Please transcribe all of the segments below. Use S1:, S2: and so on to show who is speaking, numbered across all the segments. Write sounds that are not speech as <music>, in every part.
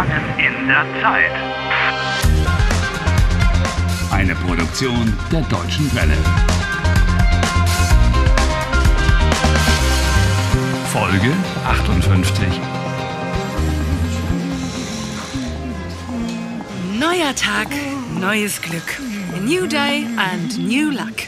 S1: Gefangen in der Zeit.
S2: Eine Produktion der Deutschen Welle. Folge 58.
S3: Neuer Tag, neues Glück. A new day and new luck.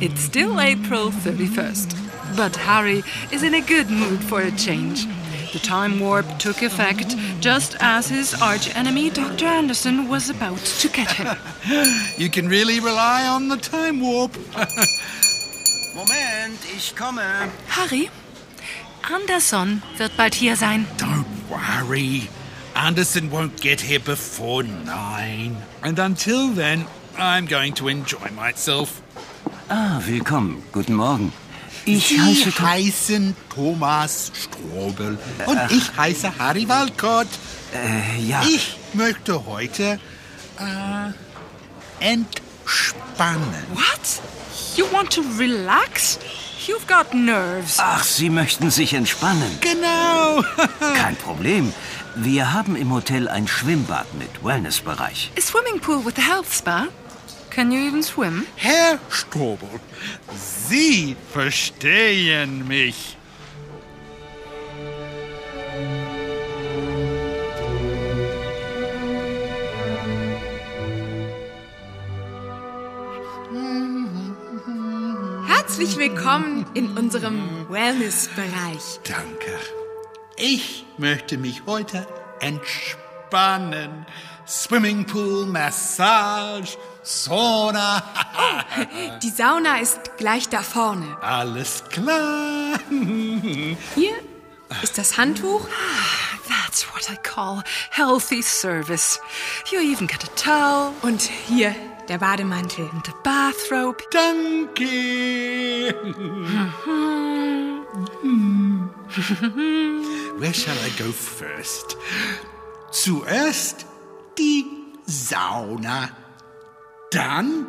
S3: It's still April 31st, but Harry is in a good mood for a change. The time warp took effect just as his archenemy Dr. Anderson was about to get him. <laughs>
S4: You can really rely on the time warp. <laughs>
S5: Moment, ich komme.
S3: Harry, Anderson wird bald hier sein.
S4: Don't worry. Anderson won't get here before nine. And until then, I'm going to enjoy myself.
S5: Ah, willkommen. Guten Morgen. Ich
S4: Sie
S5: heiße Tom.
S4: heißen Thomas Strobel und ich heiße Harry Walcott.
S5: Äh, ja.
S4: Ich möchte heute äh, entspannen.
S3: What? You want to relax? You've got nerves.
S5: Ach, Sie möchten sich entspannen.
S4: Genau. <laughs>
S5: Kein Problem. Wir haben im Hotel ein Schwimmbad mit Wellnessbereich.
S3: A swimming pool with a health spa? Can you even swim?
S4: Herr Strobel, Sie verstehen mich.
S6: Herzlich willkommen in unserem Wellness-Bereich.
S4: Danke. Ich möchte mich heute entspannen. Swimmingpool, Massage, Sauna.
S6: Die Sauna ist gleich da vorne.
S4: Alles klar.
S6: Hier ist das Handtuch.
S3: That's what I call healthy service. You even get a towel
S6: Und hier der Bademantel.
S3: and a bathrobe.
S4: Danke. Where shall I go first? Zuerst die Sauna, dann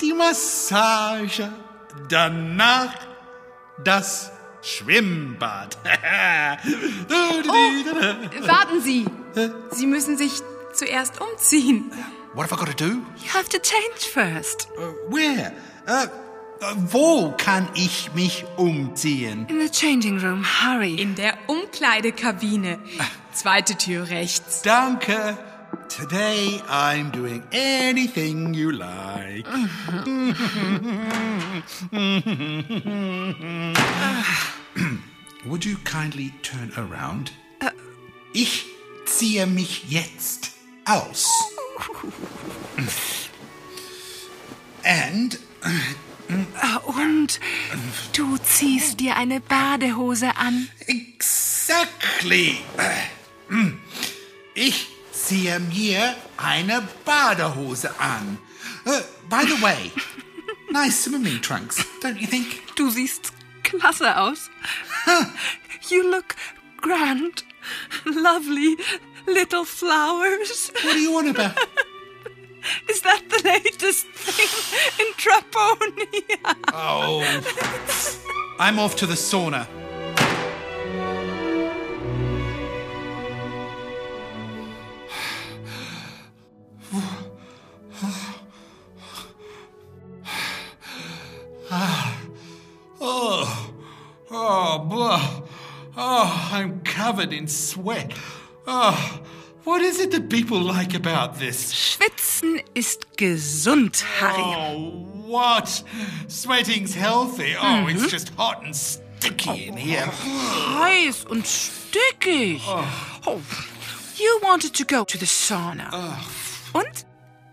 S4: die Massage, danach das Schwimmbad. <laughs>
S6: Warten Sie. Sie müssen sich zuerst umziehen.
S4: What have I got to do?
S3: You have to change first.
S4: Uh, where? Uh, uh, wo kann ich mich umziehen?
S3: In the changing room, hurry.
S6: In der Umkleidekabine. Zweite Tür rechts.
S4: Danke. Today I'm doing anything you like. Would you kindly turn around? Ich ziehe mich jetzt aus. And
S3: Und du ziehst dir eine Badehose an.
S4: exactly. <clears throat> Ich ziehe mir eine Badehose an. Uh, by the way, <laughs> nice swimming trunks, don't you think?
S3: Du siehst klasse aus. <laughs> You look grand. Lovely little flowers.
S4: What are you on about? <laughs>
S3: Is that the latest thing in Traponia?
S4: Oh. I'm off to the sauna. Oh, blah. Oh, I'm covered in sweat. Oh, what is it that people like about this?
S3: Schwitzen ist gesund, Harry.
S4: Oh, what? Sweating's healthy. Oh, mhm. it's just hot and sticky in oh, here.
S3: Heiß und stickig. Oh. oh, you wanted to go to the sauna. Und?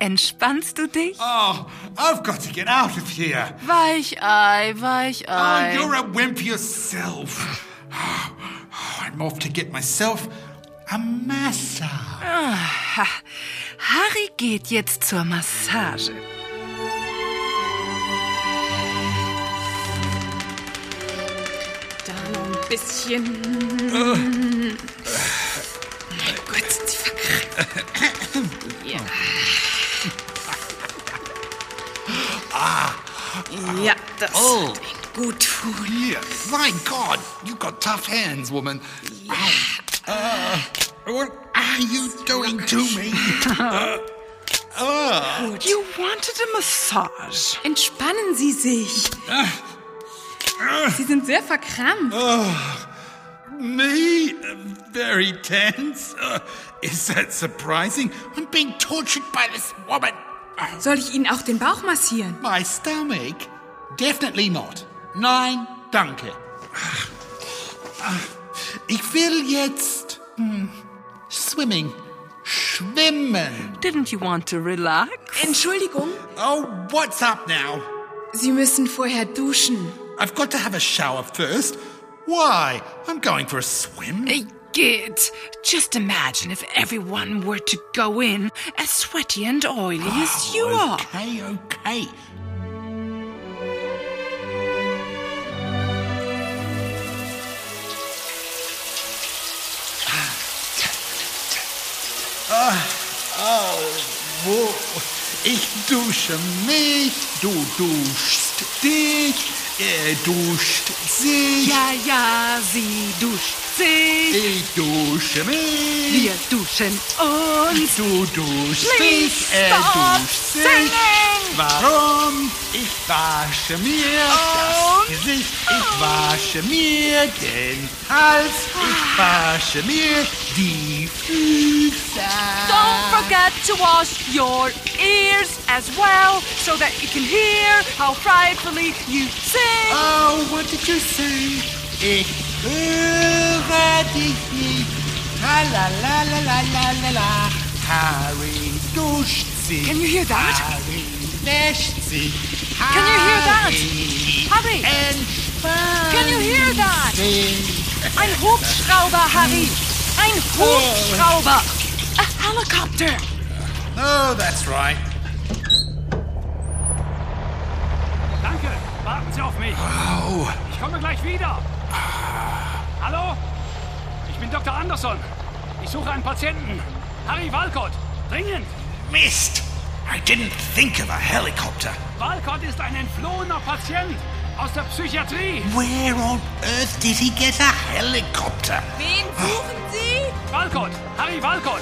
S3: Entspannst du dich?
S4: Oh, I've got to get out of here.
S3: Weichei,
S4: Oh,
S3: Weichei.
S4: you're a wimp yourself. Oh, <sighs> I'm off to get myself a massage.
S3: Ha. Harry geht jetzt zur Massage.
S6: Da noch ein bisschen. Gut, sind Sie verkratzt. Ja. Ja, das
S4: Oh.
S6: gut tun.
S4: Yeah. My God, you've got tough hands, woman. Uh, what, are you doing to me? <laughs>
S3: You wanted a massage.
S6: Entspannen Sie sich. Sie sind sehr verkrampft.
S4: Me? Uh, Very tense? Uh, is that surprising? I'm being tortured by this woman.
S6: Soll ich Ihnen auch den Bauch massieren?
S4: My stomach? Definitely not. Nein, danke. Ich will jetzt hm, swimming. Schwimmen.
S3: Didn't you want to relax?
S6: Entschuldigung,
S4: Oh, what's up now?
S6: Sie müssen vorher duschen.
S4: I've got to have a shower first. Why? I'm going for a swim.
S3: Hey, Git, just imagine if everyone were to go in as sweaty and oily as you are.
S4: Okay, okay. Ah, oh, wo? Ich dusche mich, du duschst dich, er duscht sich,
S3: Ja, ja, sie duscht sich.
S4: ich dusche mich.
S3: Wir duschen uns.
S4: Du duschst dich, er duscht sich. Warum? Ich wasche mir
S3: Und?
S4: das Gesicht, ich wasche mir den Hals, ich wasche mir die Füße.
S3: Don't forget to wash your ears as well so that you can hear how frightfully you sing.
S4: Oh, what did you say? Ich höre dich nicht. La la la la la la la. Harry duscht sich.
S3: Can you hear that?
S4: Harry wäscht sich.
S3: Can you hear that? Harry!
S4: Entspannt
S3: Can you hear that?
S4: sich.
S3: Ein Hubschrauber, Harry. Ein oh. Hubschrauber. A helicopter.
S4: Oh, that's right.
S1: Danke, warten Sie auf mich. Ich komme gleich wieder. Hallo? Ich bin Dr. Anderson. Ich suche einen Patienten. Harry Walcott. Dringend.
S4: Mist! I didn't think of a helicopter.
S1: Walcott ist ein entflohener Patient aus der Psychiatrie.
S4: Where on earth did he get a helicopter?
S6: Wen suchen Sie?
S1: Walcott. Harry Walcott.